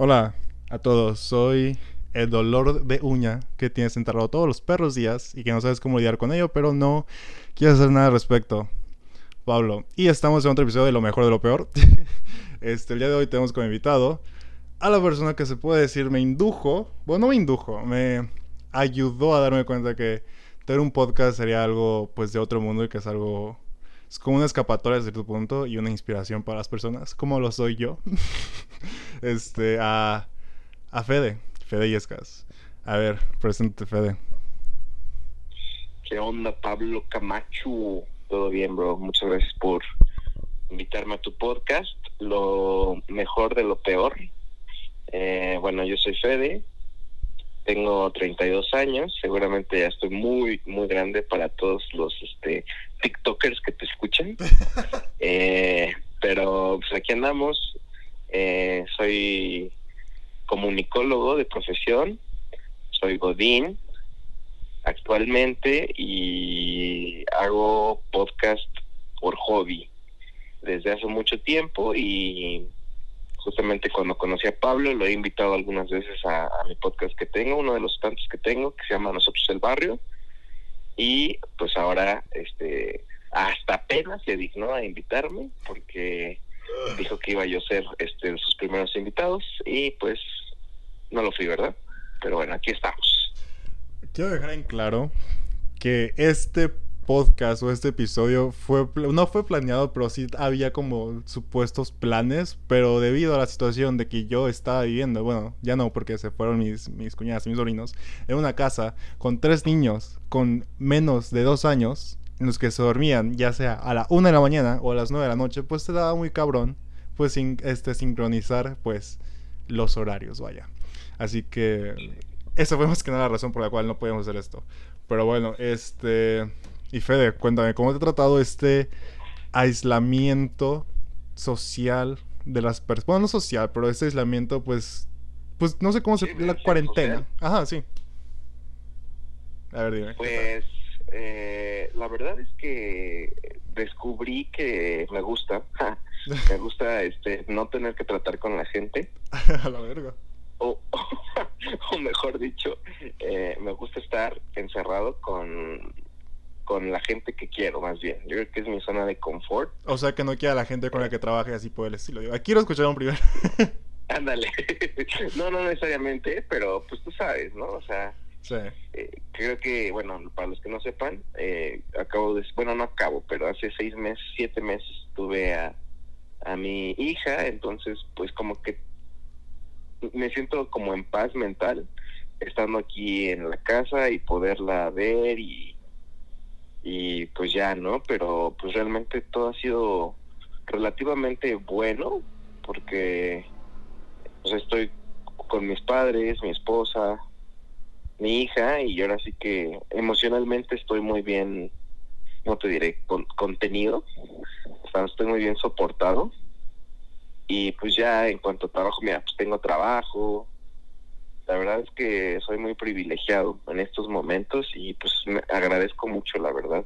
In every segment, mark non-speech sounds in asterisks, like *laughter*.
Hola a todos, soy el dolor de uña que tienes enterrado todos los perros días y que no sabes cómo lidiar con ello, pero no quieres hacer nada al respecto. Pablo. Y estamos en otro episodio de Lo mejor de lo peor. *laughs* este, el día de hoy tenemos como invitado a la persona que se puede decir me indujo, bueno, no me indujo, me ayudó a darme cuenta que tener un podcast sería algo pues de otro mundo y que es algo es como una escapatoria a cierto punto y una inspiración para las personas, como lo soy yo. *laughs* este, a, a Fede, Fede Yescas. A ver, presente Fede. ¿Qué onda, Pablo Camacho? Todo bien, bro. Muchas gracias por invitarme a tu podcast. Lo mejor de lo peor. Eh, bueno, yo soy Fede, tengo 32 años, seguramente ya estoy muy, muy grande para todos los este, TikTokers que te escuchan. *laughs* Eh, pero pues aquí andamos. Eh, soy comunicólogo de profesión, soy Godín actualmente y hago podcast por hobby desde hace mucho tiempo y justamente cuando conocí a Pablo lo he invitado algunas veces a, mi podcast que tengo, uno de los tantos que tengo, que se llama Nosotros el Barrio. Y pues ahora, este, hasta apenas se dignó a invitarme porque dijo que iba yo a ser este, de sus primeros invitados y pues no lo fui, ¿verdad? Pero bueno, aquí estamos. Quiero dejar en claro que este podcast o este episodio fue no fue planeado, pero sí había como supuestos planes, pero debido a la situación de que yo estaba viviendo, bueno, ya no porque se fueron mis, mis cuñadas y mis sobrinos, en una casa con tres niños con menos de dos años, en los que se dormían ya sea a la una de la mañana o a las nueve de la noche, pues se daba muy cabrón, pues sin, este, sincronizar pues los horarios, vaya. Así que esa fue más que nada la razón por la cual no podíamos hacer esto. Pero bueno, este y Fede, cuéntame, ¿cómo te ha tratado este aislamiento social de las personas? Bueno, no social, pero este aislamiento, pues, pues no sé cómo se... la cuarentena. Ajá, sí. A ver, dime. Pues, eh, la verdad es que descubrí que me gusta. *laughs* me gusta este no tener que tratar con la gente. *laughs* A la verga. O, *laughs* o mejor dicho, eh, me gusta estar encerrado con con la gente que quiero, más bien. Yo creo que es mi zona de confort. O sea, que no quiera la gente con la que trabaje así por el estilo. Digo, quiero escuchar un primero. *laughs* Ándale. no, no necesariamente, pero pues tú sabes, ¿no? O sea, sí. Eh, creo que, bueno, para los que no sepan, eh, acabo de, bueno, no acabo, pero hace seis meses, siete meses tuve a, a mi hija, entonces, pues como que me siento como en paz mental estando aquí en la casa y poderla ver y y pues ya, ¿no? Pero pues realmente todo ha sido relativamente bueno porque pues estoy con mis padres, mi esposa, mi hija y ahora sí que emocionalmente estoy muy bien, no te diré, con, contenido, estoy muy bien soportado. Y pues ya en cuanto a trabajo, mira, pues tengo trabajo, la verdad es que soy muy privilegiado en estos momentos y pues me agradezco mucho, la verdad.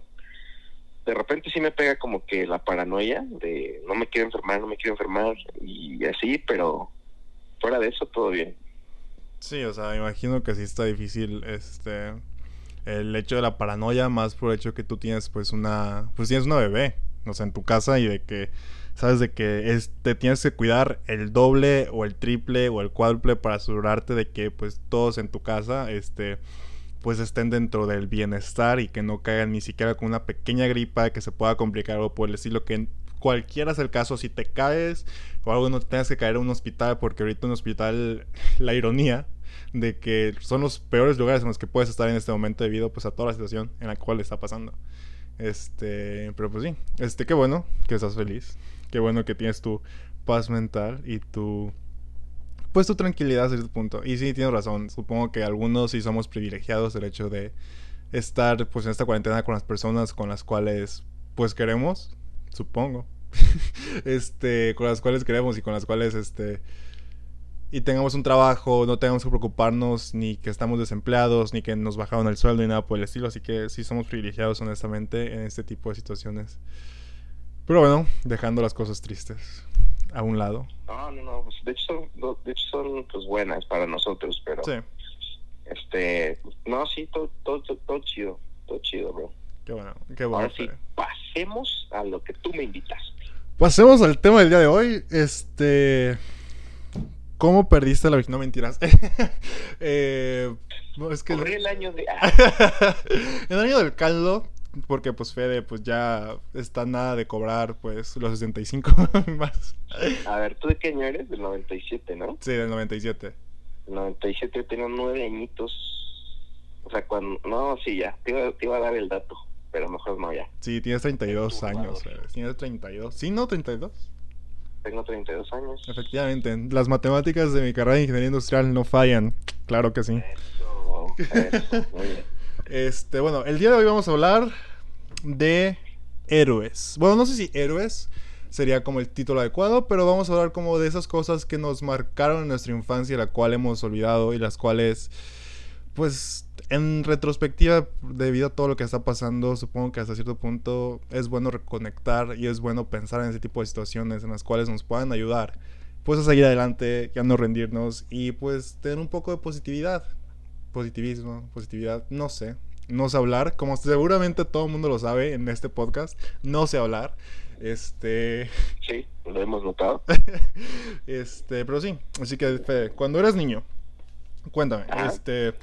De repente sí me pega como que la paranoia de no me quiero enfermar, no me quiero enfermar y así, pero fuera de eso todo bien. Sí, o sea, imagino que sí está difícil este el hecho de la paranoia más por el hecho que tú tienes pues una pues tienes una bebé, o sea, en tu casa y de que sabes de que te tienes que cuidar el doble o el triple o el cuádruple para asegurarte de que pues todos en tu casa este pues estén dentro del bienestar y que no caigan ni siquiera con una pequeña gripa que se pueda complicar o por el estilo que cualquiera sea el caso si te caes o algo no tengas que caer en un hospital porque ahorita en un hospital *laughs* la ironía de que son los peores lugares en los que puedes estar en este momento debido pues a toda la situación en la cual está pasando. Este, pero pues sí, este qué bueno que estás feliz. Qué bueno que tienes tu paz mental y tu pues tu tranquilidad a cierto punto. Y sí, tienes razón. Supongo que algunos sí somos privilegiados el hecho de estar pues en esta cuarentena con las personas con las cuales pues queremos, supongo. *laughs* este, con las cuales queremos y con las cuales este y tengamos un trabajo, no tengamos que preocuparnos ni que estamos desempleados, ni que nos bajaron el sueldo ni nada por el estilo, así que sí somos privilegiados honestamente en este tipo de situaciones. Pero bueno, dejando las cosas tristes. a un lado. No, no, no, pues, de hecho son, de hecho son pues buenas para nosotros, pero sí. este, no, sí, todo, todo, todo, chido, todo chido, bro. Qué bueno, qué bueno. Ahora sí, pasemos a lo que tú me invitaste. Pasemos al tema del día de hoy, este, ¿cómo perdiste la No mentiras. *laughs* eh, es que el año de. *laughs* el año del caldo porque pues Fede pues ya está nada de cobrar pues los 65 *laughs* más. A ver, ¿tú de qué año eres? Del 97, ¿no? Sí, del 97. El 97 yo tenía nueve añitos. O sea, cuando... No, sí, ya. Te iba, te iba a dar el dato, pero mejor no ya. Sí, tienes 32 años. Tienes 32. ¿Sí, no? ¿32? Tengo 32 años. Efectivamente. Las matemáticas de mi carrera de ingeniería industrial no fallan. Claro que sí. Eso, eso. Muy bien. Este, bueno, el día de hoy vamos a hablar de héroes. Bueno, no sé si héroes sería como el título adecuado, pero vamos a hablar como de esas cosas que nos marcaron en nuestra infancia, la cual hemos olvidado y las cuales, pues, en retrospectiva, debido a todo lo que está pasando, supongo que hasta cierto punto es bueno reconectar y es bueno pensar en ese tipo de situaciones en las cuales nos puedan ayudar, pues, a seguir adelante, ya no rendirnos y, pues, tener un poco de positividad positivismo, positividad, no sé. No sé hablar, como seguramente todo el mundo lo sabe en este podcast, no sé hablar. Este. *laughs* Sí, lo hemos notado. *laughs* este, pero sí. Así que, Fede, cuando eras niño, cuéntame, este.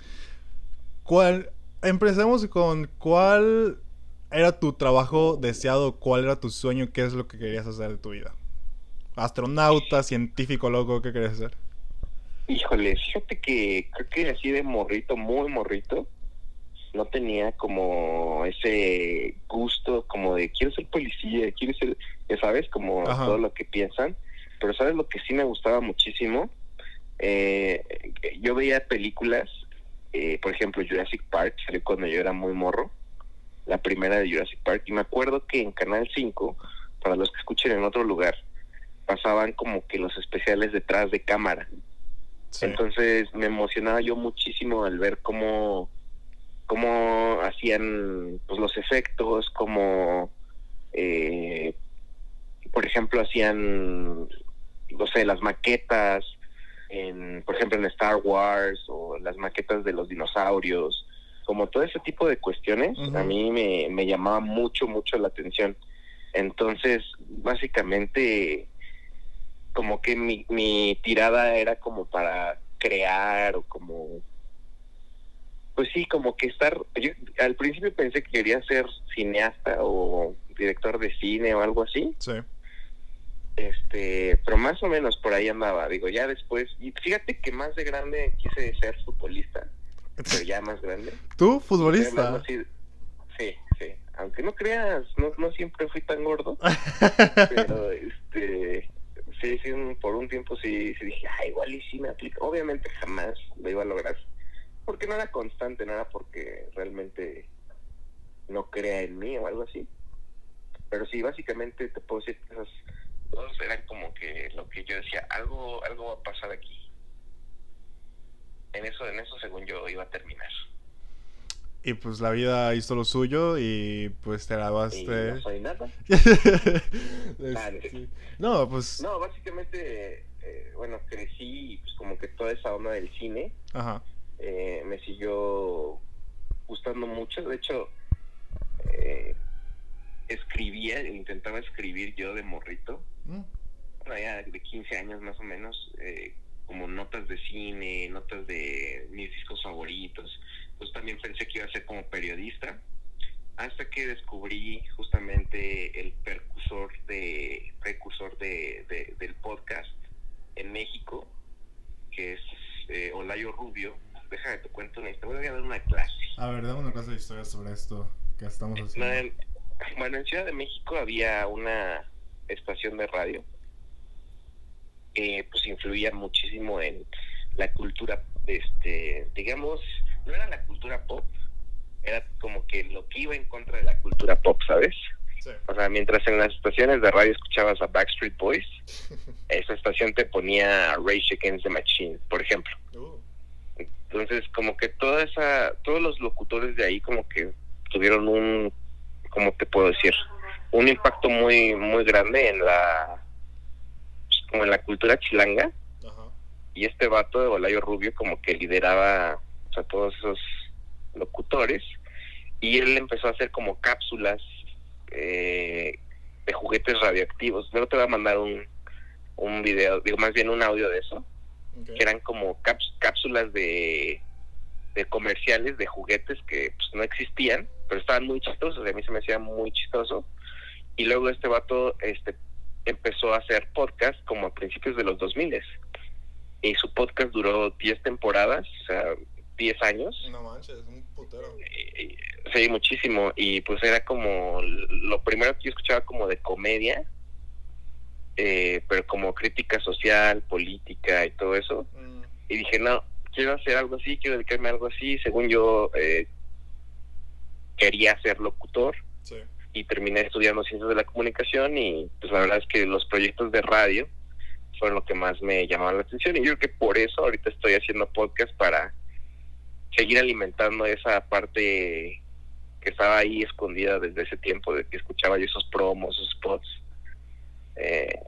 ¿Cuál. Empecemos con cuál era tu trabajo deseado, cuál era tu sueño, qué es lo que querías hacer de tu vida. Astronauta, científico, loco, ¿qué querías hacer? Híjole, fíjate que creo que así de morrito, muy morrito, no tenía como ese gusto como de quiero ser policía, quiero ser, ya sabes, como todo lo que piensan. Pero sabes lo que sí me gustaba muchísimo, eh, yo veía películas, eh, por ejemplo Jurassic Park, salió cuando yo era muy morro, la primera de Jurassic Park, y me acuerdo que en Canal 5, para los que escuchen en otro lugar, pasaban como que los especiales detrás de cámara. Entonces me emocionaba yo muchísimo al ver cómo, cómo hacían pues, los efectos, cómo, eh, por ejemplo, hacían, no sé, las maquetas, en, por ejemplo, en Star Wars o las maquetas de los dinosaurios, como todo ese tipo de cuestiones, a mí me, me llamaba mucho, mucho la atención. Entonces, básicamente como que mi, mi tirada era como para crear o como pues sí como que estar yo al principio pensé que quería ser cineasta o director de cine o algo así. Sí. Este pero más o menos por ahí andaba digo ya después y fíjate que más de grande quise ser futbolista pero ya más grande. *laughs* Tú futbolista sí sí aunque no creas no no siempre fui tan gordo *laughs* pero este sí, sí, por un tiempo sí, sí dije, ah, igual y sí me aplica. Obviamente jamás lo iba a lograr, porque no era constante, nada porque realmente no crea en mí o algo así. Pero sí, básicamente te puedo decir que esas dos eran como que lo que yo decía, algo, algo va a pasar aquí. En eso, en eso según yo iba a terminar. Y pues la vida hizo lo suyo y pues te grabaste. no soy nada. *laughs* No, pues. No, básicamente, eh, bueno, crecí y pues como que toda esa onda del cine Ajá. Eh, me siguió gustando mucho. De hecho, eh, escribía, intentaba escribir yo de morrito. Mm. Ya de 15 años más o menos. Eh, como notas de cine, notas de mis discos favoritos pues también pensé que iba a ser como periodista, hasta que descubrí justamente el precursor de precursor de, del podcast en México, que es eh, Olayo Rubio. Déjame te cuento una historia, voy a dar una clase. A ver, dame una clase de historia sobre esto que estamos haciendo. bueno, en Ciudad de México había una estación de radio que pues influía muchísimo en la cultura, este, digamos, no era la cultura pop, era como que lo que iba en contra de la cultura pop, ¿sabes? O sea, mientras en las estaciones de radio escuchabas a Backstreet Boys, *laughs* esa estación te ponía Rage Against the Machine, por ejemplo. Uh. Entonces, como que toda esa, todos los locutores de ahí como que tuvieron un, ¿cómo te puedo decir? Un impacto muy, muy grande en la, como en la cultura chilanga. Y este vato de Olayo Rubio como que lideraba a todos esos locutores. Y él empezó a hacer como cápsulas eh, de juguetes radioactivos. Luego te voy a mandar un, un video, digo más bien un audio de eso. Que eran como cápsulas de, de comerciales de juguetes que pues, no existían, pero estaban muy chistosos. A mí se me hacía muy chistoso. Y luego este vato este, empezó a hacer podcast como a principios de los 2000 y su podcast duró 10 temporadas, o sea, 10 años. No manches, un putero. sí, muchísimo. Y pues era como lo primero que yo escuchaba como de comedia, eh, pero como crítica social, política y todo eso. Mm. Y dije, no, quiero hacer algo así, quiero dedicarme a algo así. Según yo, eh, quería ser locutor. Sí y terminé estudiando ciencias de la comunicación y pues la verdad es que los proyectos de radio fueron lo que más me llamaban la atención y yo creo que por eso ahorita estoy haciendo podcast para seguir alimentando esa parte que estaba ahí escondida desde ese tiempo de que escuchaba yo esos promos, esos spots. Eh,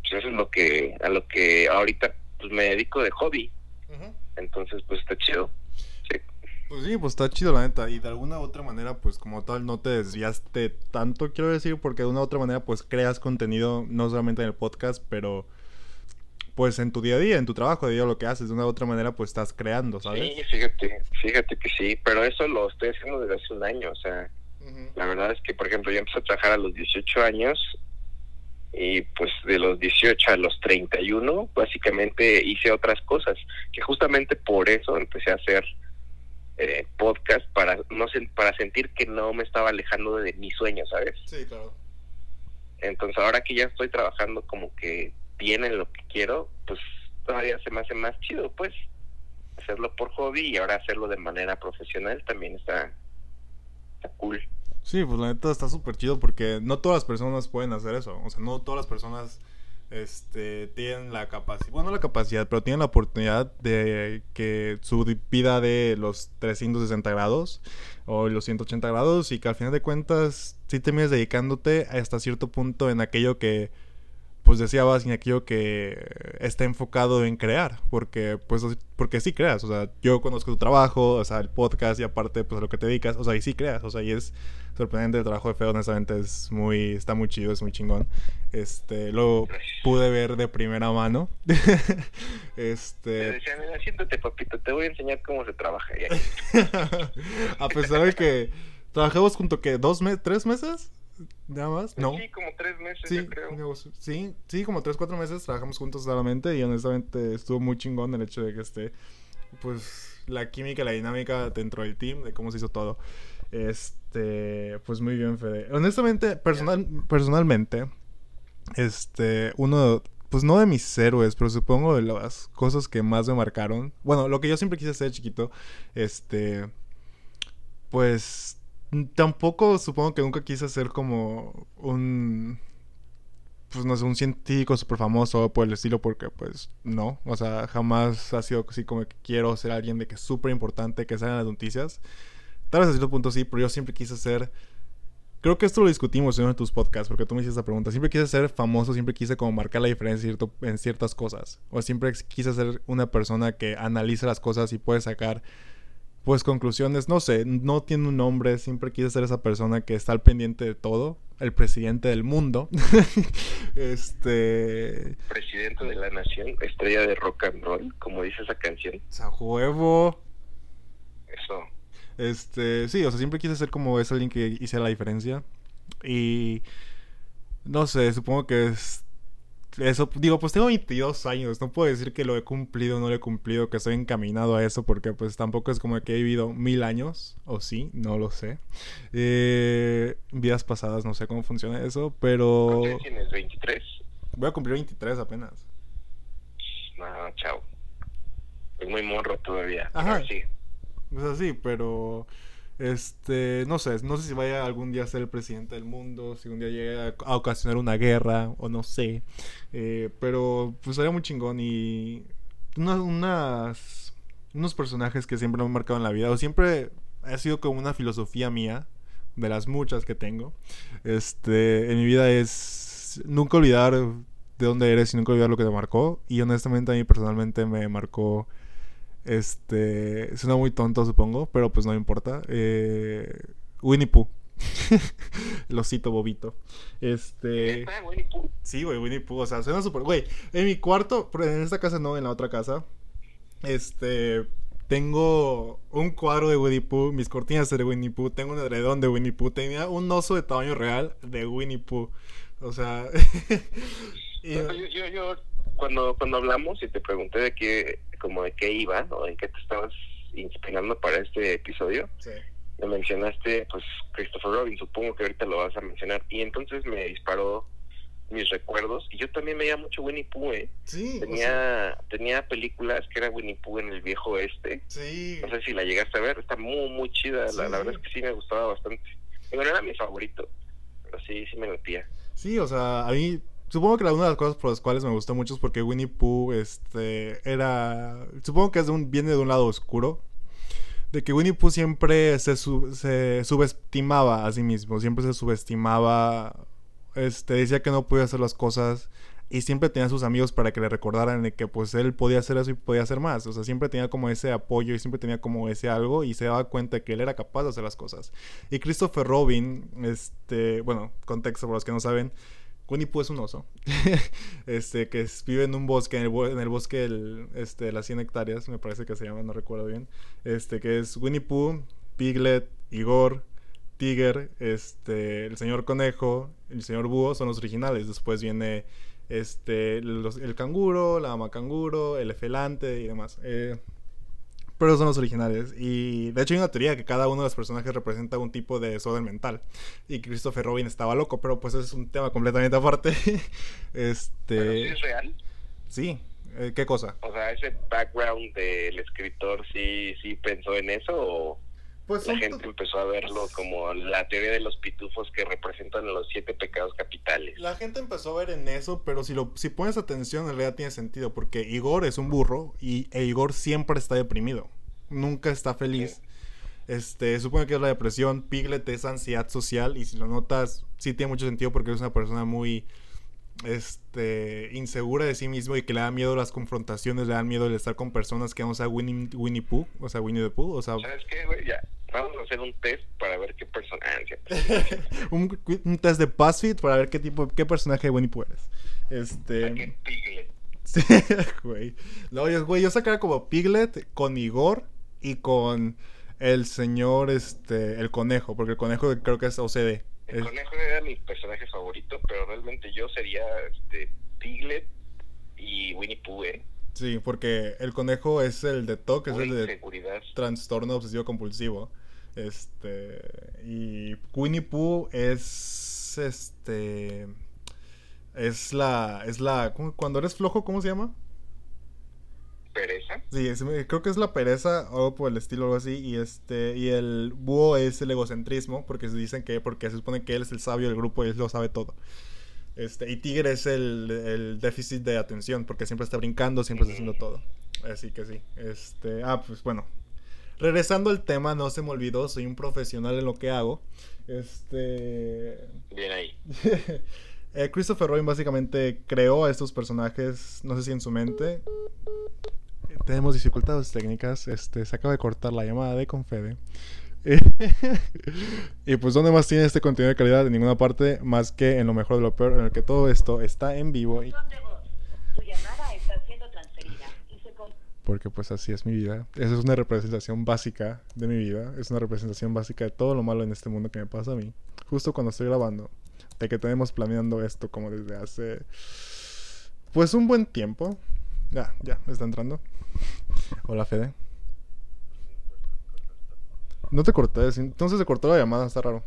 pues eso es lo que a lo que ahorita pues me dedico de hobby. Entonces pues está chido. Pues sí, pues está chido la neta. Y de alguna u otra manera, pues como tal, no te desviaste tanto, quiero decir, porque de una u otra manera, pues creas contenido, no solamente en el podcast, pero pues en tu día a día, en tu trabajo, de lo que haces, de una u otra manera, pues estás creando, ¿sabes? Sí, fíjate, fíjate que sí, pero eso lo estoy haciendo desde hace un año, o sea, la verdad es que, por ejemplo, yo empecé a trabajar a los 18 años y pues de los 18 a los 31, básicamente hice otras cosas, que justamente por eso empecé a hacer eh, podcast para no para sentir que no me estaba alejando de mis sueños, ¿sabes? Sí, claro. Entonces ahora que ya estoy trabajando como que bien en lo que quiero, pues todavía se me hace más chido, pues hacerlo por hobby y ahora hacerlo de manera profesional también está, está cool. Sí, pues la neta está súper chido porque no todas las personas pueden hacer eso. O sea, no todas las personas este, tienen la capacidad, bueno, la capacidad, pero tienen la oportunidad de que su vida de los 360 grados o los 180 grados y que al final de cuentas sí termines dedicándote hasta cierto punto en aquello que pues decía aquello que está enfocado en crear, porque pues porque sí creas, o sea, yo conozco tu trabajo, o sea, el podcast y aparte pues a lo que te dedicas, o sea, y sí creas, o sea, y es sorprendente el trabajo de Feo, honestamente es muy está muy chido, es muy chingón. Este, lo pude ver de primera mano. *laughs* este, te decía, mira, siéntate, papito, te voy a enseñar cómo se trabaja. *laughs* a pesar de que trabajamos junto que dos meses, tres meses nada más, ¿no? Sí, como tres meses, sí, creo. Sí, sí, como tres, cuatro meses trabajamos juntos solamente y honestamente estuvo muy chingón el hecho de que esté, pues, la química, la dinámica dentro del team, de cómo se hizo todo. Este, pues muy bien, Fede. Honestamente, personal, personalmente, este, uno, pues no de mis héroes, pero supongo de las cosas que más me marcaron. Bueno, lo que yo siempre quise hacer chiquito, este, pues tampoco supongo que nunca quise ser como un pues no sé, un científico súper famoso por el estilo, porque pues no, o sea, jamás ha sido así como que quiero ser alguien de que es súper importante, que salga en las noticias. Tal vez a cierto punto sí, pero yo siempre quise ser, creo que esto lo discutimos en uno de tus podcasts, porque tú me hiciste esa pregunta, siempre quise ser famoso, siempre quise como marcar la diferencia en ciertas cosas, o siempre quise ser una persona que analiza las cosas y puede sacar pues conclusiones, no sé, no tiene un nombre, siempre quise ser esa persona que está al pendiente de todo, el presidente del mundo. *laughs* este presidente de la nación, estrella de rock and roll, como dice esa canción. A huevo. Eso. Este, sí, o sea, siempre quise ser como ese alguien que hiciera la diferencia y no sé, supongo que es eso, digo, pues tengo 22 años, no puedo decir que lo he cumplido o no lo he cumplido, que estoy encaminado a eso, porque pues tampoco es como que he vivido mil años, o sí, no lo sé. Eh, vidas pasadas, no sé cómo funciona eso, pero... tienes? ¿23? Voy a cumplir 23 apenas. No, chao. Es muy morro todavía. Ajá. Sí. Es así, pero... Este, no sé, no sé si vaya algún día a ser el presidente del mundo, si un día llegue a, ocasionar una guerra, o no sé. Eh, pero pues sería muy chingón y unas, unos personajes que siempre me han marcado en la vida, o siempre ha sido como una filosofía mía, de las muchas que tengo, este, en mi vida es nunca olvidar de dónde eres y nunca olvidar lo que te marcó. Y honestamente a mí personalmente me marcó... Este... Suena muy tonto supongo, pero pues no importa. Eh, Winnie Pooh. *laughs* Lo cito, bobito. Este. Sí, güey, Winnie Pooh. O sea, suena súper. Güey, en mi cuarto, en esta casa no, en la otra casa. Este. Tengo un cuadro de Winnie Pooh, mis cortinas de Winnie Pooh, tengo un edredón de Winnie Pooh, tenía un oso de tamaño real de Winnie Pooh. O sea. *laughs* yo, yo, cuando, cuando hablamos y te pregunté de qué, como de qué iba, o en qué te estabas inspirando para este episodio. Sí me mencionaste pues Christopher Robin, supongo que ahorita lo vas a mencionar, y entonces me disparó mis recuerdos, y yo también veía mucho Winnie Pooh, ¿eh? Sí. Tenía, tenía películas que era Winnie Pooh en el viejo oeste. Sí. No sé si la llegaste a ver, está muy, muy chida, la, verdad es que sí me gustaba bastante. Bueno, era mi favorito, pero sí, sí me metía. Sí, o sea, a mí Supongo que una de las cosas por las cuales me gustó mucho es porque Winnie Pooh este, era... Supongo que es de un, viene de un lado oscuro de que Winnie Pooh siempre se, se subestimaba a sí mismo, siempre se subestimaba, este, decía que no podía hacer las cosas y siempre tenía a sus amigos para que le recordaran de que pues él podía hacer eso y podía hacer más, o sea, siempre tenía como ese apoyo y siempre tenía como ese algo y se daba cuenta que él era capaz de hacer las cosas. Y Christopher Robin, este, bueno, contexto para los que no saben, Winnie Pooh es un oso. *laughs* este, que vive en un bosque, en el, en el bosque de este, las 100 hectáreas, me parece que se llama, no recuerdo bien. Este, que es Winnie Pooh, Piglet, Igor, Tiger, este, el señor Conejo, el señor Búho son los originales. Después viene este, el canguro, la ama canguro, el efelante y demás. Eh, pero son los originales. Y de hecho hay una teoría que cada uno de los personajes representa un tipo de desorden mental. Y Christopher Robin estaba loco, pero pues es un tema completamente aparte. *laughs* este... es real? Sí. Eh, ¿Qué cosa? O sea, ese background del escritor sí, sí pensó en eso o pues la gente empezó a verlo como la teoría de los pitufos que representan los siete pecados capitales. La gente empezó a ver en eso, pero si lo si pones atención en realidad tiene sentido porque Igor es un burro y e Igor siempre está deprimido, nunca está feliz. Este, supone que es la depresión, Piglet es ansiedad social y si lo notas sí tiene mucho sentido porque es una persona muy este, insegura de sí mismo y que le da miedo las confrontaciones, le da miedo el estar con personas que no sea Winnie, Winnie Pooh, o sea, Winnie the Pooh, o sea... ¿Sabes qué, güey? Ya, vamos a hacer un test para ver qué personaje... *laughs* un, un, test de BuzzFeed para ver qué tipo, qué personaje de Winnie Pooh eres. Este... Piglet. *laughs* Sí, güey. No, yo, güey, yo sacaría como Piglet con Igor y con el señor, este, el conejo, porque el conejo creo que es OCD. El conejo era mi personaje favorito, pero realmente yo sería este, Piglet y Winnie Pooh, ¿eh? Sí, porque el conejo es el de TOC, es el de trastorno obsesivo compulsivo. Este. Y Winnie Pooh es. Este. Es la. Es la. Cuando eres flojo, ¿cómo se llama? Pereza. Sí, creo que es la pereza, algo por el estilo, algo así. Y este y el búho es el egocentrismo, porque se dicen que, porque se supone que él es el sabio del grupo y él lo sabe todo. Este, y Tigre es el, déficit de atención, porque siempre está brincando, siempre está haciendo todo. Sí que sí. Este, ah, pues bueno. Regresando al tema, no se me olvidó, soy un profesional en lo que hago. Este. Bien ahí. *laughs* Eh, Christopher Robin básicamente creó a estos personajes, no sé si en su mente, tenemos dificultades técnicas. Este, se acaba de cortar la llamada de Confede. *laughs* y pues, ¿dónde más tiene este contenido de calidad? En ninguna parte más que en lo mejor de lo peor, en el que todo esto está en vivo. Y... Porque pues así es mi vida. Esa es una representación básica de mi vida. Es una representación básica de todo lo malo en este mundo que me pasa a mí. Justo cuando estoy grabando. De que tenemos planeando esto como desde hace... Pues un buen tiempo. Ya, ya, está entrando. Hola, Fede. No te corté, entonces se cortó la llamada, está raro.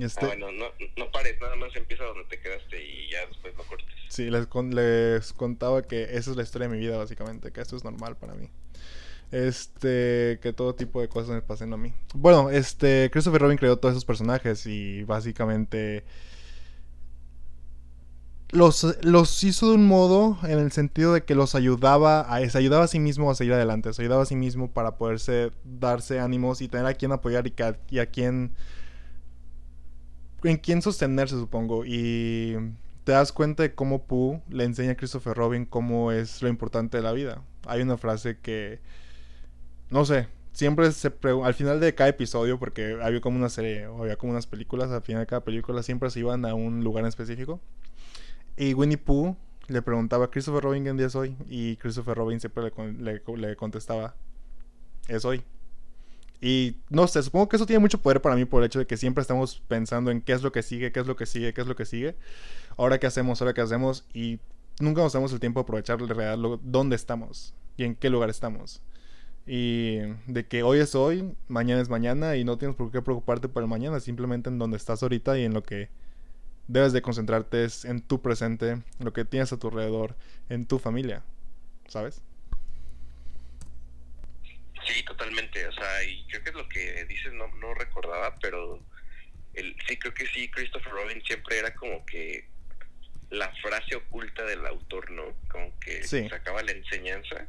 Este... Ah, bueno, no, no pares, nada más empieza donde te quedaste y ya después lo cortes. Sí, les, les contaba que esa es la historia de mi vida, básicamente, que esto es normal para mí. Este, que todo tipo de cosas me pasen a mí. Bueno, este, Christopher Robin creó todos esos personajes y básicamente los, los hizo de un modo en el sentido de que los ayudaba a, se ayudaba a sí mismo a seguir adelante, se ayudaba a sí mismo para poderse darse ánimos y tener a quien apoyar y, y a quien en quien sostenerse, supongo. Y te das cuenta de cómo Pooh le enseña a Christopher Robin cómo es lo importante de la vida. Hay una frase que, no sé, siempre se al final de cada episodio, porque había como una serie o había como unas películas, al final de cada película siempre se iban a un lugar en específico. Y Winnie Pooh le preguntaba, ¿Christopher Robin en día es hoy? Y Christopher Robin siempre le, le contestaba, es hoy. Y no sé, supongo que eso tiene mucho poder para mí por el hecho de que siempre estamos pensando en qué es lo que sigue, qué es lo que sigue, qué es lo que sigue. Ahora qué hacemos, ahora qué hacemos. Y nunca nos damos el tiempo de aprovechar de real dónde estamos y en qué lugar estamos. Y de que hoy es hoy, mañana es mañana y no tienes por qué preocuparte por el mañana, simplemente en donde estás ahorita y en lo que debes de concentrarte es en tu presente, lo que tienes a tu alrededor, en tu familia, ¿sabes? Sí, totalmente. O sea, y creo que es lo que dices, no, no recordaba, pero el, sí creo que sí, Christopher Robin siempre era como que la frase oculta del autor, ¿no? Como que sacaba la enseñanza.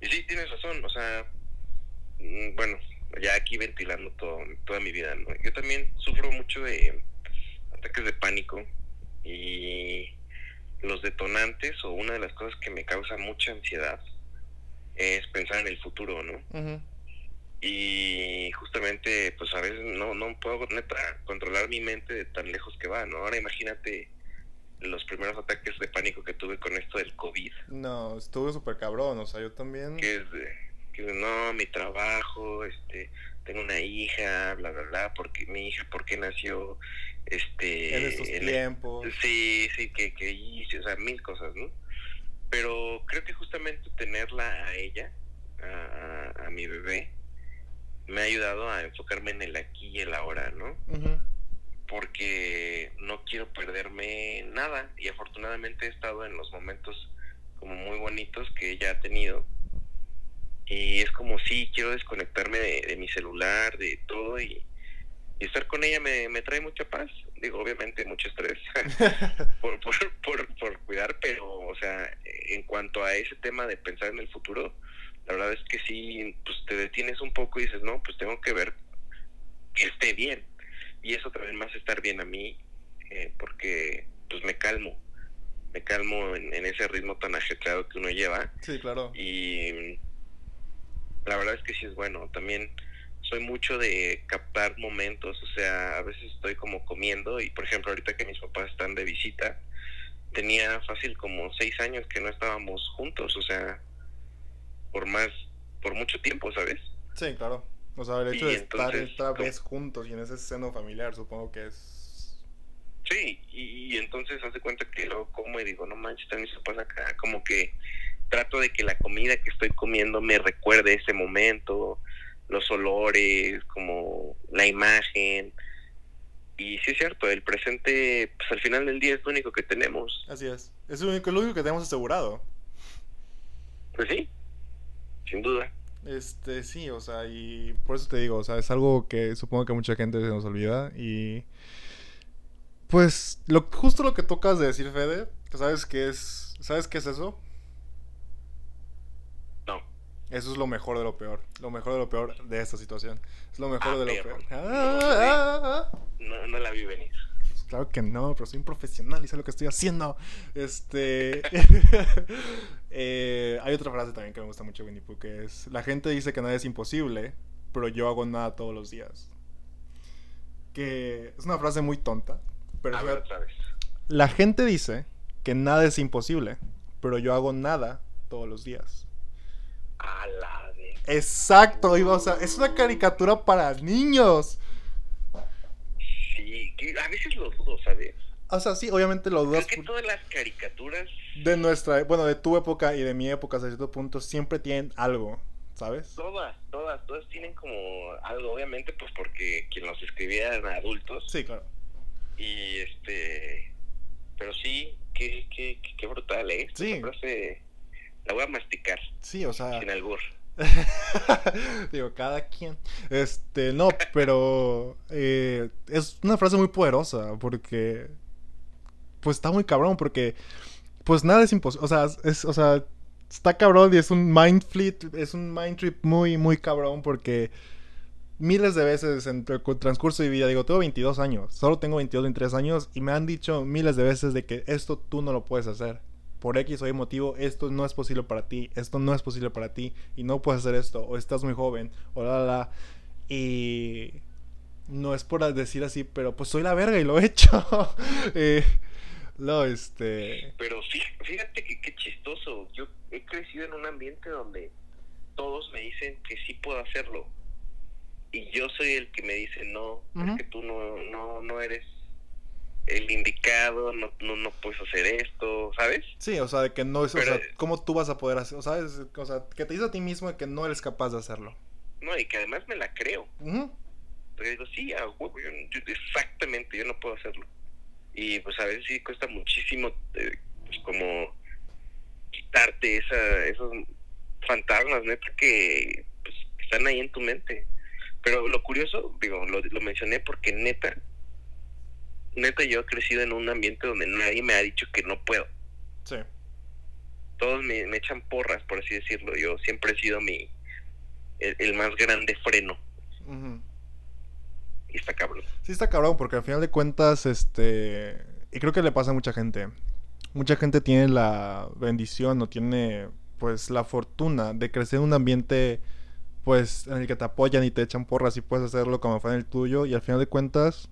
Y sí, tienes razón, o sea, mm, bueno, ya aquí ventilando todo, toda mi vida, ¿no? Yo también sufro mucho de ataques de pánico y los detonantes o una de las cosas que me causa mucha ansiedad es pensar en el futuro, ¿no? Y justamente, pues a veces no, no puedo neta controlar mi mente de tan lejos que va, ¿no? Ahora imagínate los primeros ataques de pánico que tuve con esto del COVID. No, estuve súper cabrón, o sea, yo también... Que es de, que no, mi trabajo, este, tengo una hija, bla, bla, bla, porque mi hija, ¿por qué nació? Este... En estos tiempos. sí, sí, que, que hice, o sea, mil cosas, ¿no? pero creo que justamente tenerla a ella, a, mi bebé, me ha ayudado a enfocarme en el aquí y el ahora, ¿no? Porque no quiero perderme nada y afortunadamente he estado en los momentos como muy bonitos que ella ha tenido y es como si quiero desconectarme de, mi celular, de todo y, estar con ella me, me trae mucha paz digo, obviamente mucho estrés *laughs* por, por, por, cuidar, pero, o sea, en cuanto a ese tema de pensar en el futuro, la verdad es que sí, pues te detienes un poco y dices, no, pues tengo que ver que esté bien. Y eso también más estar bien a mí, eh, porque pues me calmo, me calmo en, en, ese ritmo tan ajetreado que uno lleva. Sí, claro. Y la verdad es que sí es bueno. También soy mucho de captar momentos, o sea, a veces estoy como comiendo y por ejemplo ahorita que mis papás están de visita, tenía fácil como seis años que no estábamos juntos, o sea, por más, por mucho tiempo, ¿sabes? Sí, claro. O sea, el hecho de estar esta vez juntos y en ese seno familiar, supongo que es... Sí, y, entonces hace cuenta que lo como y digo, no manches, están mis papás acá, como que trato de que la comida que estoy comiendo me recuerde ese momento, los olores, como la imagen. Y sí es cierto, el presente, pues al final del día es lo único que tenemos. Así es. Es lo único, lo único que tenemos asegurado. Pues sí, sin duda. Este, sí, o sea, y por eso te digo, o sea, es algo que supongo que mucha gente se nos olvida y... Pues, lo, justo lo que tocas de decir, Fede, ¿sabes qué es? ¿Sabes qué es eso? Eso es lo mejor de lo peor. Lo mejor de lo peor de esta situación. Es lo mejor de lo peor. Ah, no, no, la vi venir. Pues claro que no, pero soy un profesional y sé lo que estoy haciendo. Este. *laughs* Eh, hay otra frase también que me gusta mucho, Winnie Pooh, que es: La gente dice que nada es imposible, pero yo hago nada todos los días. Que es una frase muy tonta. Pero La gente dice que nada es imposible, pero yo hago nada todos los días. A la de... Exacto, o sea, es una caricatura para niños. Sí, a veces lo dudo, ¿sabes? O sea, sí, obviamente lo dudas. Es que todas las caricaturas. De nuestra, bueno, de tu época y de mi época, hasta cierto punto, siempre tienen algo, ¿sabes? Todas, todas, todas tienen como algo, obviamente, pues porque quien los escribía eran adultos. Sí, claro. Y este. Pero sí, qué, qué, qué brutal, ¿eh? Sí. La voy a masticar. Sí, o sea. Sin albur. *laughs* Digo, cada quien. Este, no, *laughs* pero eh, es una frase muy poderosa porque pues está muy cabrón porque pues nada es imposible, o sea, es o sea, está cabrón y es un mind fleet, es un mind trip muy muy cabrón porque miles de veces en el transcurso de mi vida, digo, tengo 22 años, solo tengo 22, 23 años y me han dicho miles de veces de que esto tú no lo puedes hacer. Por X o Y motivo, esto no es posible para ti, esto no es posible para ti y no puedes hacer esto, o estás muy joven, o la, la, la. Y no es por decir así, pero pues soy la verga y lo he hecho. *laughs* eh, no, este... Pero fíjate que qué chistoso. Yo he crecido en un ambiente donde todos me dicen que sí puedo hacerlo. Y yo soy el que me dice, no, es que tú no, no, no eres el indicado, no, no, no, puedes hacer esto, ¿sabes? Sí, o sea, de que no es, o sea, ¿cómo tú vas a poder hacer? O sea, o sea, que te dices a ti mismo de que no eres capaz de hacerlo. No, y que además me la creo. Pero digo, sí, a huevo, yo, exactamente, yo no puedo hacerlo. Y pues a veces sí cuesta muchísimo, eh, pues como quitarte esa, esos fantasmas, neta, que pues, están ahí en tu mente. Pero lo curioso, digo, lo, lo mencioné porque neta, neta yo he crecido en un ambiente donde nadie me ha dicho que no puedo. Sí. Todos me, echan porras, por así decirlo. Yo siempre he sido mi el, más grande freno. Y está cabrón. Sí, está cabrón, porque al final de cuentas, este. Y creo que le pasa a mucha gente. Mucha gente tiene la bendición o tiene, pues, la fortuna de crecer en un ambiente, pues, en el que te apoyan y te echan porras y puedes hacerlo como fue en el tuyo. Y al final de cuentas,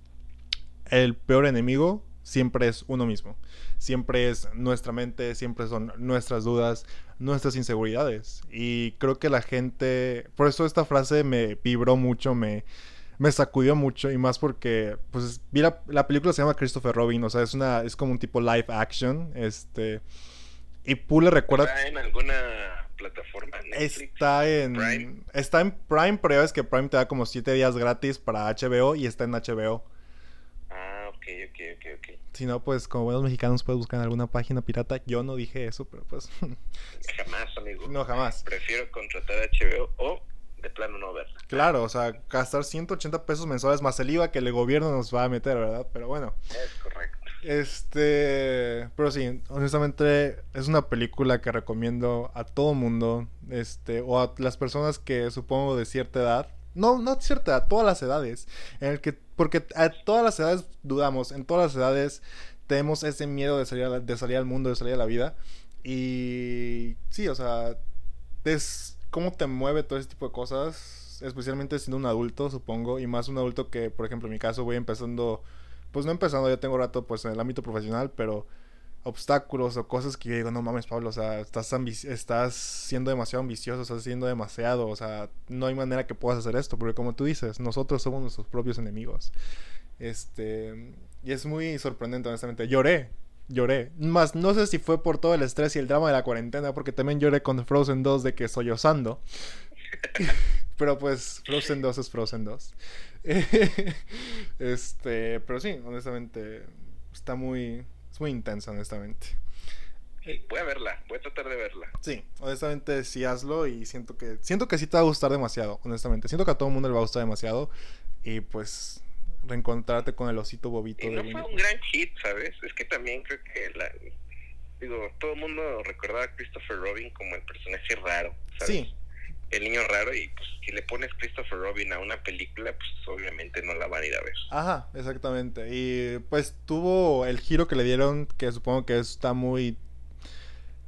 el peor enemigo siempre es uno mismo. Siempre es nuestra mente, siempre son nuestras dudas, nuestras inseguridades. Y creo que la gente, por eso esta frase me vibró mucho, me, me sacudió mucho y más porque pues vi la, película se llama Christopher Robin, o sea, es una es como un tipo live action, este y Pule recuerda ¿Está en alguna plataforma? Está en Prime. está en Prime, pero ya ves que Prime te da como 7 días gratis para HBO y está en HBO. Ok, ok, ok, ok. Si no, pues como buenos mexicanos puedes buscar en alguna página pirata. Yo no dije eso, pero pues. *laughs* jamás, amigo. No, jamás. Prefiero contratar HBO o de plano no verla. Claro, o sea, gastar 180 pesos mensuales más el IVA que el gobierno nos va a meter, ¿verdad? Pero bueno. Es correcto. Este, pero sí, honestamente es una película que recomiendo a todo mundo, este, o a las personas que supongo de cierta edad, no, no de cierta edad, todas las edades, en el que, porque a todas las edades dudamos, en todas las edades tenemos ese miedo de salir, de salir al mundo, de salir a la vida, y sí, o sea, es cómo te mueve todo ese tipo de cosas, especialmente siendo un adulto, supongo, y más un adulto que, por ejemplo, en mi caso voy empezando, pues no empezando, ya tengo rato pues en el ámbito profesional, pero obstáculos o cosas que yo digo, no mames, Pablo, o sea, estás, estás siendo demasiado ambicioso, estás haciendo demasiado, o sea, no hay manera que puedas hacer esto, porque como tú dices, nosotros somos nuestros propios enemigos. Este, y es muy sorprendente, honestamente. Lloré, lloré. Más, no sé si fue por todo el estrés y el drama de la cuarentena, porque también lloré con Frozen 2 de que soy osando. *laughs* pero pues Frozen 2 es Frozen 2. *laughs* este, pero sí, honestamente, está muy, muy intensa, honestamente. Voy a verla, voy a tratar de verla. Sí, honestamente sí hazlo y siento que siento que sí te va a gustar demasiado, honestamente. Siento que a todo el mundo le va a gustar demasiado y pues reencontrarte con el osito bobito. Y no fue un gran hit, ¿sabes? Es que también creo que la, digo, todo el mundo recordaba a Christopher Robin como el personaje raro, ¿sabes? Sí. El niño raro y pues si le pones Christopher Robin a una película, pues obviamente no la van a ir a ver. Ajá, exactamente. Y pues tuvo el giro que le dieron, que supongo que está muy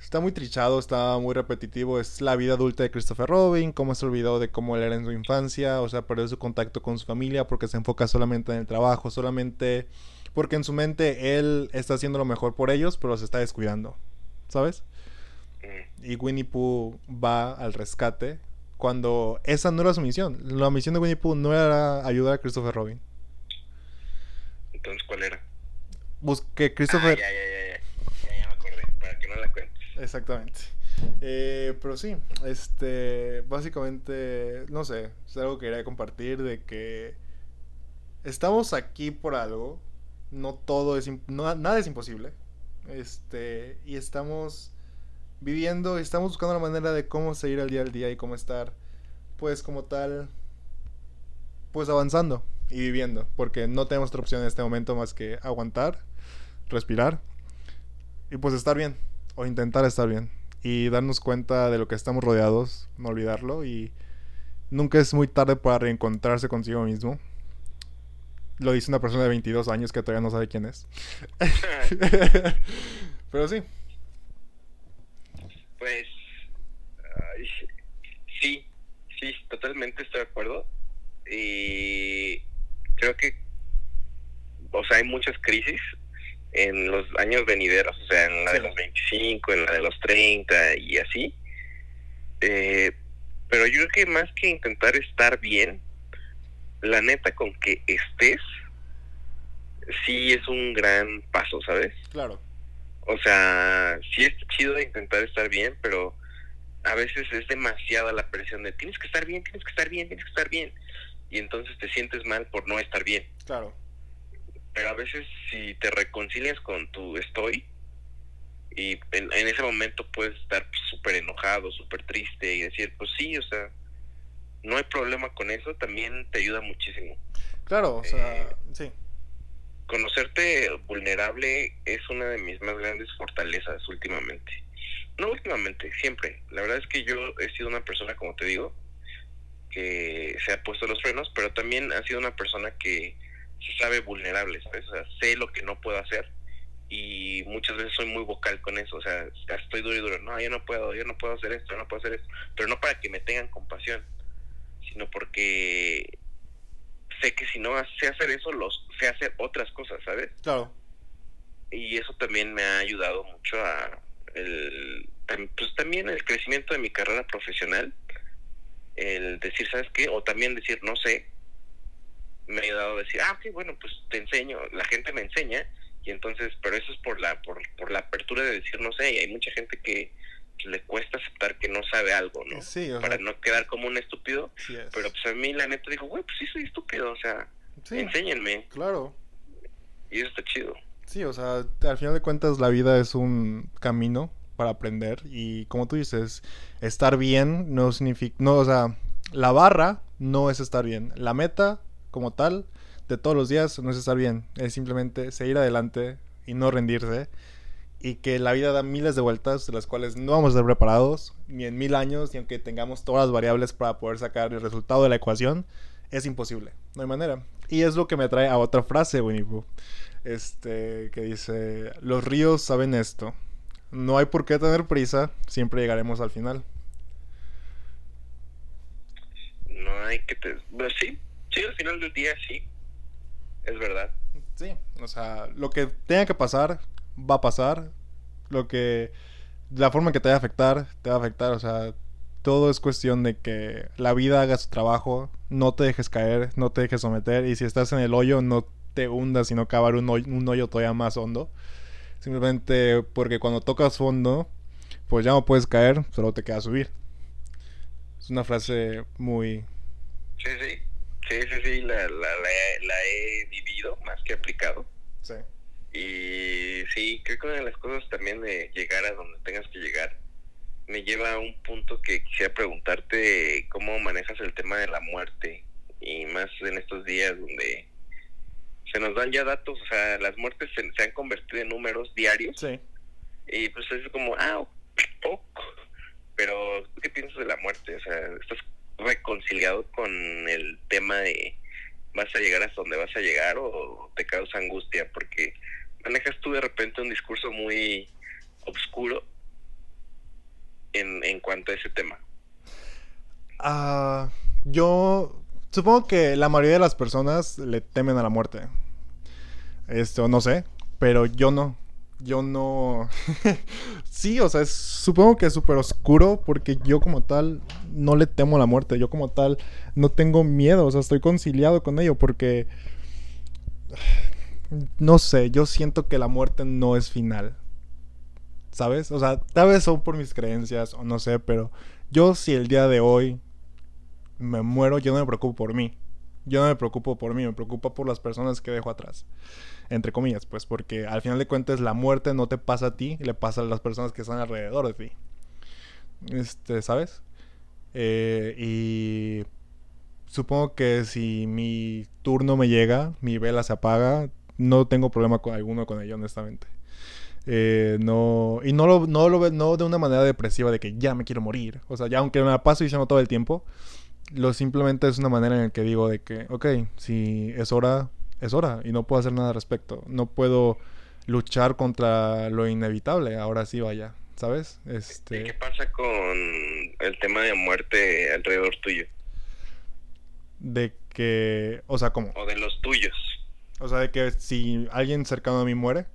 Está muy trichado, está muy repetitivo. Es la vida adulta de Christopher Robin, cómo se olvidó de cómo él era en su infancia, o sea, perdió su contacto con su familia porque se enfoca solamente en el trabajo, solamente porque en su mente él está haciendo lo mejor por ellos, pero se está descuidando, ¿sabes? Mm. Y Winnie Pooh va al rescate cuando esa no era su misión. La misión de Winnie Pooh no era ayudar a Christopher Robin. Entonces, ¿cuál era? Busque Christopher. Ah, ya, ya, ya, ya, ya me acordé, para que no la cuente. Exactamente. Eh, pero sí, este, básicamente, no sé, es algo que quería compartir de que estamos aquí por algo, no todo es, no, nada es imposible, este, y estamos viviendo, estamos buscando la manera de cómo seguir al día al día y cómo estar, pues como tal, pues avanzando y viviendo, porque no tenemos otra opción en este momento más que aguantar, respirar y pues estar bien o intentar estar bien y darnos cuenta de lo que estamos rodeados, no olvidarlo y, nunca es muy tarde para reencontrarse consigo mismo. Lo dice una persona de 22 años que todavía no sabe quién es. *laughs* *laughs* Pero sí. Pues sí, sí, totalmente estoy de acuerdo. Y creo que, o sea, hay muchas crisis en los años venideros, o sea, en la de los 25, en la de los 30 y así. Eh, pero yo creo que más que intentar estar bien, la neta, con que estés, sí es un gran paso, ¿sabes? Claro. O sea, sí es chido intentar estar bien, pero a veces es demasiada la presión de tienes que estar bien, tienes que estar bien, tienes que estar bien. Y entonces te sientes mal por no estar bien. Claro. Pero a veces si te reconcilias con tu estoy, y en, ese momento puedes estar súper enojado, súper triste y decir, pues sí, o sea, no hay problema con eso, también te ayuda muchísimo. Claro, o sea, eh, sí. Conocerte vulnerable es una de mis más grandes fortalezas últimamente. No últimamente, siempre. La verdad es que yo he sido una persona, como te digo, que se ha puesto los frenos, pero también ha sido una persona que sabe vulnerable, ¿sabes? O sea, sé lo que no puedo hacer y muchas veces soy muy vocal con eso, o sea, estoy duro y duro, no, yo no puedo, yo no puedo hacer esto, yo no puedo hacer esto, pero no para que me tengan compasión, sino porque sé que si no sé hacer eso, los sé hacer otras cosas, ¿sabes? Claro. Y eso también me ha ayudado mucho a el pues también el crecimiento de mi carrera profesional, el decir, ¿sabes qué? O también decir, no sé, me ha ayudado a decir, ah, ok, bueno, pues te enseño, la gente me enseña, y entonces, pero eso es por la, por, por la apertura de decir, no sé, y hay mucha gente que le cuesta aceptar que no sabe algo, ¿no? Sí, Para no quedar como un estúpido, pero pues a mí la neta digo, güey, pues sí soy estúpido, o sea, enséñenme. Claro. Y eso está chido. Sí, o sea, al final de cuentas la vida es un camino para aprender y como tú dices, estar bien no significa, no, o sea, la barra no es estar bien, la meta como tal de todos los días no es estar bien, es simplemente seguir adelante y no rendirse. Y que la vida da miles de vueltas de las cuales no vamos a estar preparados, ni en mil años, ni aunque tengamos todas las variables para poder sacar el resultado de la ecuación, es imposible, no hay manera. Y es lo que me trae a otra frase, Winnie Pooh, este, que dice, los ríos saben esto, no hay por qué tener prisa, siempre llegaremos al final. No hay que... Te... Pues sí, sí, al final del día sí, es verdad. Sí, o sea, lo que tenga que pasar, va a pasar. Lo que. La forma en que te va a afectar, te va a afectar. O sea, todo es cuestión de que la vida haga su trabajo, no te dejes caer, no te dejes someter. Y si estás en el hoyo, no te hundas, sino cavar un hoyo, un hoyo todavía más hondo. Simplemente porque cuando tocas fondo, pues ya no puedes caer, solo te queda subir. Es una frase muy. Sí, sí. Sí, sí, sí, la, la, la, he vivido más que aplicado. Sí. Y sí, creo que una de las cosas también de llegar a donde tengas que llegar me lleva a un punto que quisiera preguntarte cómo manejas el tema de la muerte y más en estos días donde se nos dan ya datos, o sea, las muertes se, han convertido en números diarios. Sí. Y pues es como, ah, ok. Pero, ¿qué piensas de la muerte? O sea, ¿estás reconciliado con el tema de vas a llegar hasta donde vas a llegar o te causa angustia porque manejas tú de repente un discurso muy oscuro en, en cuanto a ese tema. Ah, yo supongo que la mayoría de las personas le temen a la muerte. Esto no sé, pero yo no yo no... *laughs* sí, o sea, supongo que es súper oscuro porque yo como tal no le temo a la muerte, yo como tal no tengo miedo, o sea, estoy conciliado con ello porque... No sé, yo siento que la muerte no es final. ¿Sabes? O sea, tal vez son por mis creencias o no sé, pero yo si el día de hoy me muero, yo no me preocupo por mí. Yo no me preocupo por mí, me preocupo por las personas que dejo atrás entre comillas, pues porque al final de cuentas la muerte no te pasa a ti, le pasa a las personas que están alrededor de ti. Este, ¿sabes? Eh, y supongo que si mi turno me llega, mi vela se apaga, no tengo problema con alguno con ello, honestamente. Eh, no, y no lo, no lo no de una manera depresiva de que ya me quiero morir. O sea, ya aunque me la paso diciendo todo el tiempo, lo simplemente es una manera en la que digo de que, ok, si es hora, es hora y no puedo hacer nada al respecto. No puedo luchar contra lo inevitable, ahora sí vaya, ¿sabes? Este... ¿Qué pasa con el tema de muerte alrededor tuyo? De que, o sea, ¿cómo? O de los tuyos. O sea, de que si alguien cercano a mí muere.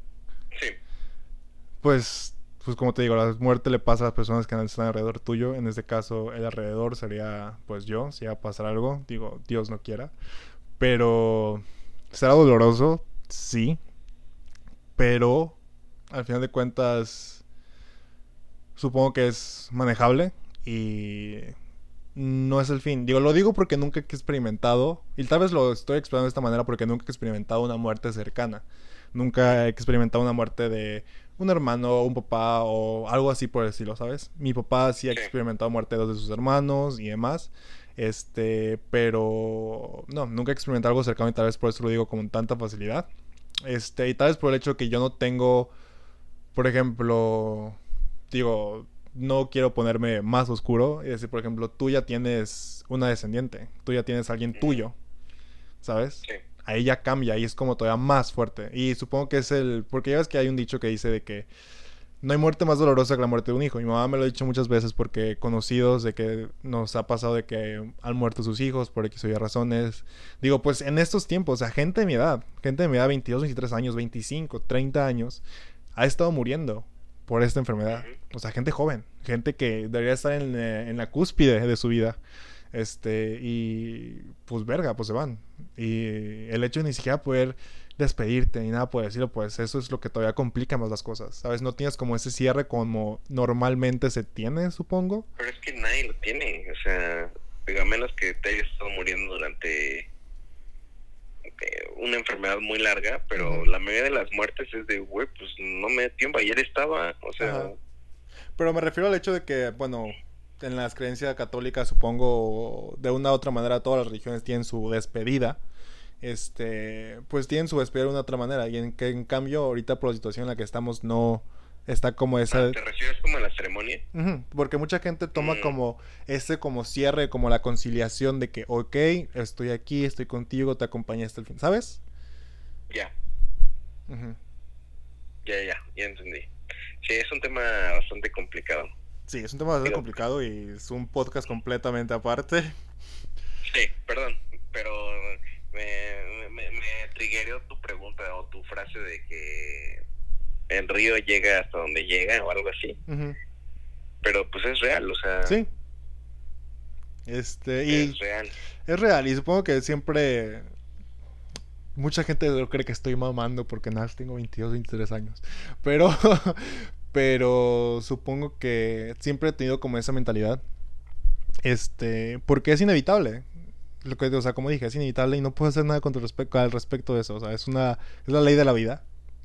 Sí. Pues, pues como te digo, la muerte le pasa a las personas que están alrededor tuyo. En este caso, el alrededor sería, pues yo, si va a pasar algo. Digo, Dios no quiera. Pero, ¿será doloroso? Sí. Pero, al final de cuentas, supongo que es manejable. Y no es el fin. Digo, lo digo porque nunca he experimentado, y tal vez lo estoy explicando de esta manera porque nunca he experimentado una muerte cercana. Nunca he experimentado una muerte de un hermano, un papá o algo así por decirlo, ¿sabes? Mi papá sí ha experimentado muerte de dos de sus hermanos y demás. Este, pero no, nunca he experimentado algo cercano y tal vez por eso lo digo con tanta facilidad. Este, y tal vez por el hecho que yo no tengo, por ejemplo, digo, no quiero ponerme más oscuro y decir, por ejemplo, tú ya tienes una descendiente, tú ya tienes alguien tuyo, ¿sabes? Sí. Ahí ya cambia y es como todavía más fuerte. Y supongo que es el... Porque ya ves que hay un dicho que dice de que no hay muerte más dolorosa que la muerte de un hijo. Mi mamá me lo ha dicho muchas veces porque conocidos de que nos ha pasado de que han muerto sus hijos por X o Y razones. Digo, pues en estos tiempos, o sea, gente de mi edad, gente de mi edad, 22, 23 años, 25, 30 años, ha estado muriendo por esta enfermedad. O sea, gente joven, gente que debería estar en, eh, en, la cúspide de su vida. Este, y pues verga, pues se van. Y el hecho de ni siquiera poder despedirte ni nada por decirlo, pues eso es lo que todavía complica más las cosas. ¿Sabes? No tienes como ese cierre como normalmente se tiene, supongo. Pero es que nadie lo tiene. O sea, a menos que te hayas estado muriendo durante una enfermedad muy larga, pero la mayoría de las muertes es de, güey, pues no me dio tiempo, ayer estaba, o sea... Pero me refiero al hecho de que, bueno, en las creencias católicas, supongo, de una u otra manera, todas las religiones tienen su despedida. Este, pues tienen su despedida de una u otra manera. Y en que en cambio, ahorita por la situación en la que estamos, no, está como esa... Ah, ¿Te refieres como a la ceremonia? porque mucha gente toma Mm. como ese como cierre, como la conciliación de que, ok, estoy aquí, estoy contigo, te acompañé hasta el fin, ¿sabes? Ya, ya, ya, ya entendí. Sí, es un tema bastante complicado. Sí, es un tema bastante Digo- complicado y es un podcast completamente aparte. Sí, perdón, pero me, me, me tu pregunta o tu frase de que el río llega hasta donde llega o algo así. Pero pues es real, o sea, Sí. Este, y es real. es real, y supongo que siempre mucha gente cree que estoy mamando porque nada, tengo 22, 23 años. Pero *laughs* pero supongo que siempre he tenido como esa mentalidad. Este, porque es inevitable. Lo que, o sea, como dije, es inevitable y no puedo hacer nada contra respecto al respecto de eso, o sea, es una es la ley de la vida.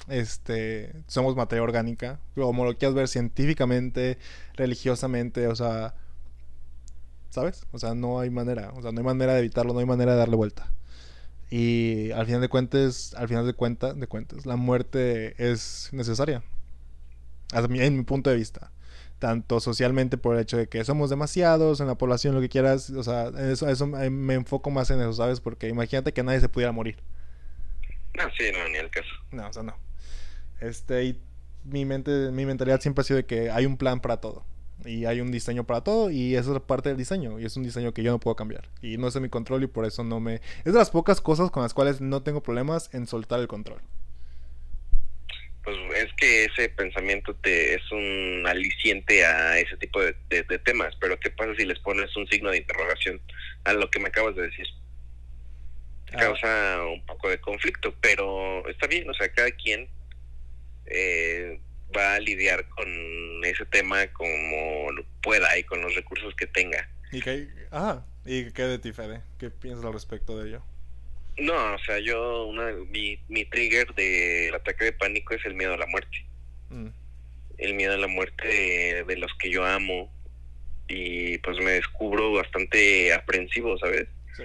Este, somos materia orgánica, como lo quieras ver científicamente, religiosamente, o sea, ¿sabes? O sea, no hay manera, o sea, no hay manera de evitarlo, no hay manera de darle vuelta. Y al final de cuentas, al final de cuentas, de cuentas, la muerte es necesaria. En mi punto de vista. Tanto socialmente por el hecho de que somos demasiados en la población, lo que quieras. O sea, eso, eso me me enfoco más en eso, ¿sabes? Porque imagínate que nadie se pudiera morir. No, sí, no, ni el caso. No, o sea, no. Este, y mi mente, mi mentalidad siempre ha sido de que hay un plan para todo. Y hay un diseño para todo. Y eso es parte del diseño. Y es un diseño que yo no puedo cambiar. Y no es de mi control y por eso no me... Es de las pocas cosas con las cuales no tengo problemas en soltar el control. Pues es que ese pensamiento te es un aliciente a ese tipo de, de- de temas, pero ¿qué pasa si les pones un signo de interrogación a lo que me acabas de decir? Ah. Causa un poco de conflicto, pero está bien, o sea, cada quien eh, va a lidiar con ese tema como pueda y con los recursos que tenga. Y que... Ah, ¿y qué de ti, Fede? ¿Qué piensas al respecto de ello? No, o sea, yo, una, mi, mi trigger del ataque de pánico es el miedo a la muerte. Mm, el miedo a la muerte de, de los que yo amo y pues me descubro bastante aprensivo, ¿sabes? sí.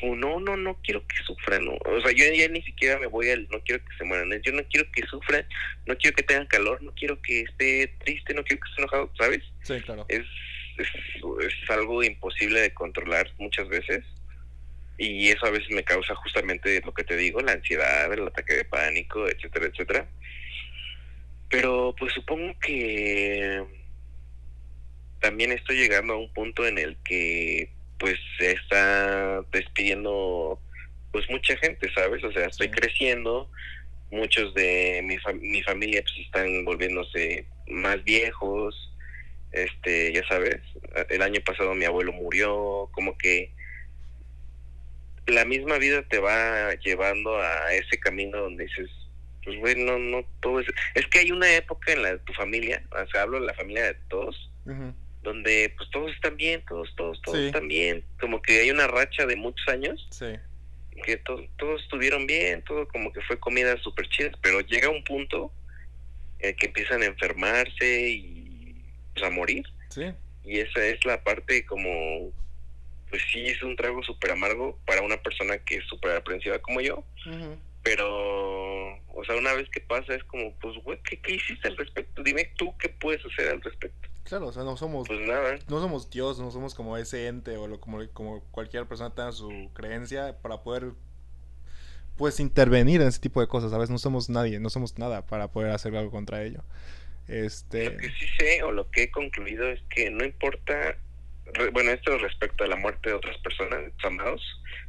Como, no, no, no quiero que sufran, ¿no? o sea, yo ya ni siquiera me voy al, no quiero que se mueran, yo no quiero que sufran, no quiero que tengan calor, no quiero que esté triste, no quiero que esté enojado, ¿sabes? Sí, claro. Es, es, es algo imposible de controlar muchas veces y eso a veces me causa justamente lo que te digo, la ansiedad, el ataque de pánico, etcétera, etcétera. Pero pues supongo que también estoy llegando a un punto en el que pues se está despidiendo pues mucha gente, ¿sabes? O sea, estoy creciendo, muchos de mi, mi familia pues están volviéndose más viejos, este, ya sabes, el año pasado mi abuelo murió, como que la misma vida te va llevando a ese camino donde dices, pues bueno, no, todo es... Es que hay una época en la de tu familia, o sea, hablo de la familia de todos, donde pues todos están bien, todos, todos, todos están bien, como que hay una racha de muchos años. Que todos estuvieron bien, todo como que fue comida súper chida, pero llega un punto en que empiezan a enfermarse y pues, a morir. Y esa es la parte como pues sí es un trago súper amargo para una persona que es súper aprensiva como yo. Pero, o sea, una vez que pasa es como, pues, güey, ¿qué, ¿qué, hiciste al respecto? Dime tú qué puedes hacer al respecto. Claro, o sea, no somos... Pues nada. No somos Dios, no somos como ese ente o lo, como, como cualquier persona tenga su creencia para poder, pues, intervenir en ese tipo de cosas, ¿sabes? No somos nadie, no somos nada para poder hacer algo contra ello. Este... Lo que sí sé o lo que he concluido es que no importa bueno, esto respecto a la muerte de otras personas, amados,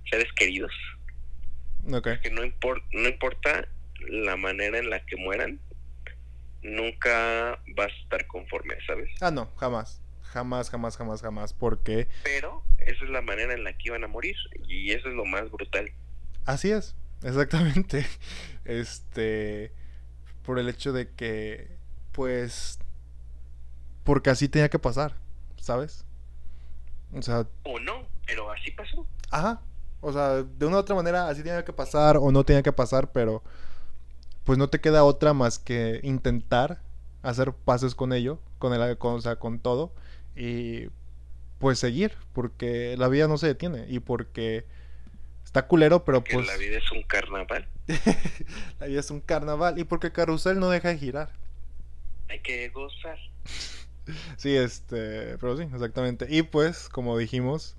seres queridos. Que no, no importa la manera en la que mueran, nunca vas a estar conforme, ¿sabes? Ah, no, jamás. Jamás, jamás, jamás, jamás. Porque. Pero esa es la manera en la que iban a morir. Y eso es lo más brutal. Así es, exactamente. *laughs* Este. Por el hecho de que. Pues. Porque así tenía que pasar, ¿sabes? O sea. O no, pero así pasó. Ajá. O sea, de una u otra manera así tenía que pasar o no tenía que pasar, pero pues no te queda otra más que intentar hacer pases con ello, con el con, o sea, con todo y pues seguir, porque la vida no se detiene y porque está culero, pero pues la vida es un carnaval. *laughs* la vida es un carnaval y porque carrusel no deja de girar. Hay que gozar. *laughs* sí, este, pero sí, exactamente. Y pues, como dijimos,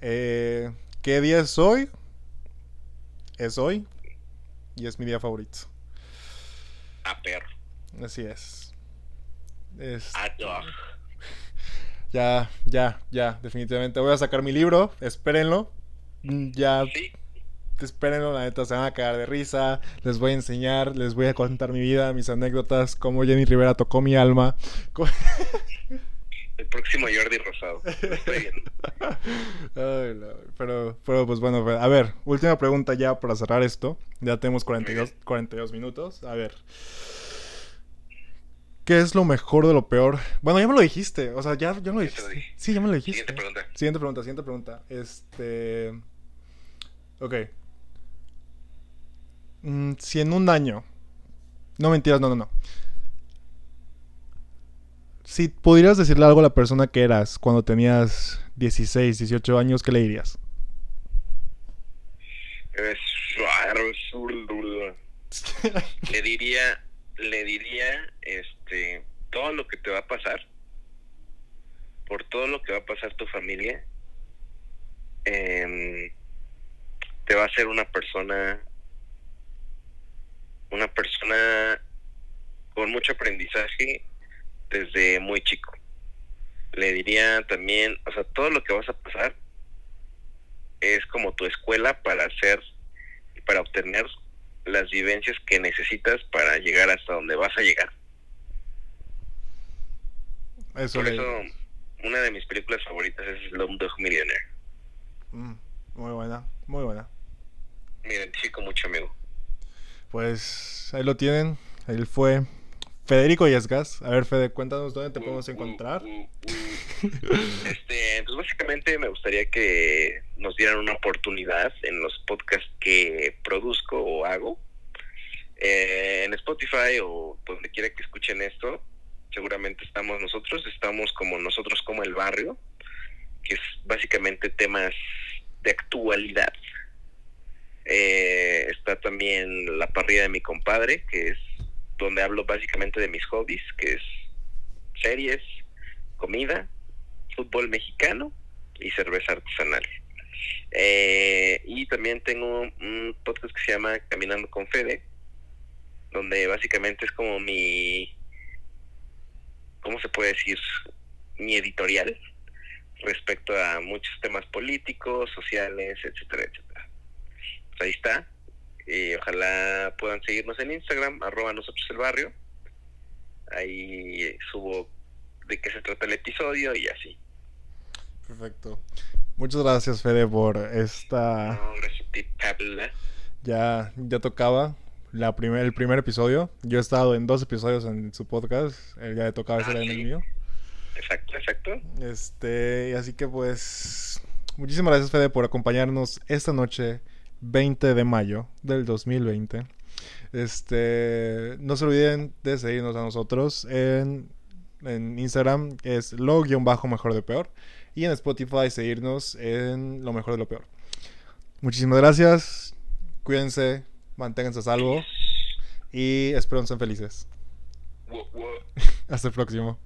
eh, ¿qué día es hoy? Es hoy y es mi día favorito. A perro. Así es. es A dog. Ya, ya, ya, definitivamente. Voy a sacar mi libro, espérenlo. Ya. Sí espérenlo, la neta se van a cagar de risa. Les voy a enseñar, les voy a contar mi vida, mis anécdotas, cómo Jenny Rivera tocó mi alma. *laughs* El próximo Jordi Rosado. Estoy viendo. *laughs* pero, pero pues bueno, a ver, última pregunta ya para cerrar esto. Ya tenemos 42, 42 minutos. A ver. ¿Qué es lo mejor de lo peor? Bueno, ya me lo dijiste. O sea, ya, ya me lo dijiste. Sí, ya me lo dijiste. Siguiente pregunta. Siguiente pregunta, siguiente pregunta. Este. Ok. Mm, si en un año. No mentiras, no, no, no. Si pudieras decirle algo a la persona que eras cuando tenías 16, 18 años, ¿qué le dirías? *laughs* le diría, le diría, este, todo lo que te va a pasar, por todo lo que va a pasar tu familia, em, te va a ser una persona una persona con mucho aprendizaje desde muy chico. Le diría también, o sea, todo lo que vas a pasar es como tu escuela para hacer, para obtener las vivencias que necesitas para llegar hasta donde vas a llegar. Eso Por eso, una de mis películas favoritas es Slumdog Millionaire. Mm, muy buena, muy buena. Me identifico mucho, amigo. Pues ahí lo tienen. Él fue Federico Yesgas. A ver, Fede, cuéntanos dónde te podemos encontrar. *laughs* Este, pues básicamente me gustaría que nos dieran una oportunidad en los podcasts que produzco o hago. Eh, en Spotify o donde quiera que escuchen esto, seguramente estamos nosotros, estamos como nosotros como el barrio, que es básicamente temas de actualidad eh, está también la parrilla de mi compadre, que es donde hablo básicamente de mis hobbies, que es series, comida. fútbol mexicano y cerveza artesanal. Eh, y también tengo un podcast que se llama Caminando con Fede, donde básicamente es como mi, ¿cómo se puede decir? Mi editorial respecto a muchos temas políticos, sociales, etcétera, etcétera. Pues ahí está. Y ojalá puedan seguirnos en Instagram, arroba nosotros el barrio. Ahí subo de qué se trata el episodio y así. Perfecto. Muchas gracias, Fede, por esta. ya, ya tocaba la primer, el primer episodio. Yo he estado en dos episodios en su podcast. El de tocaba ah, en el mío. Exacto, exacto. Este, así que pues. Muchísimas gracias, Fede, por acompañarnos esta noche, 20 de mayo del 2020. Este, no se olviden de seguirnos a nosotros en, en Instagram, es lo-mejor de peor y en Spotify seguirnos en lo mejor de lo peor. Muchísimas gracias, cuídense, manténganse a salvo y espero que sean felices. *laughs* Hasta el próximo.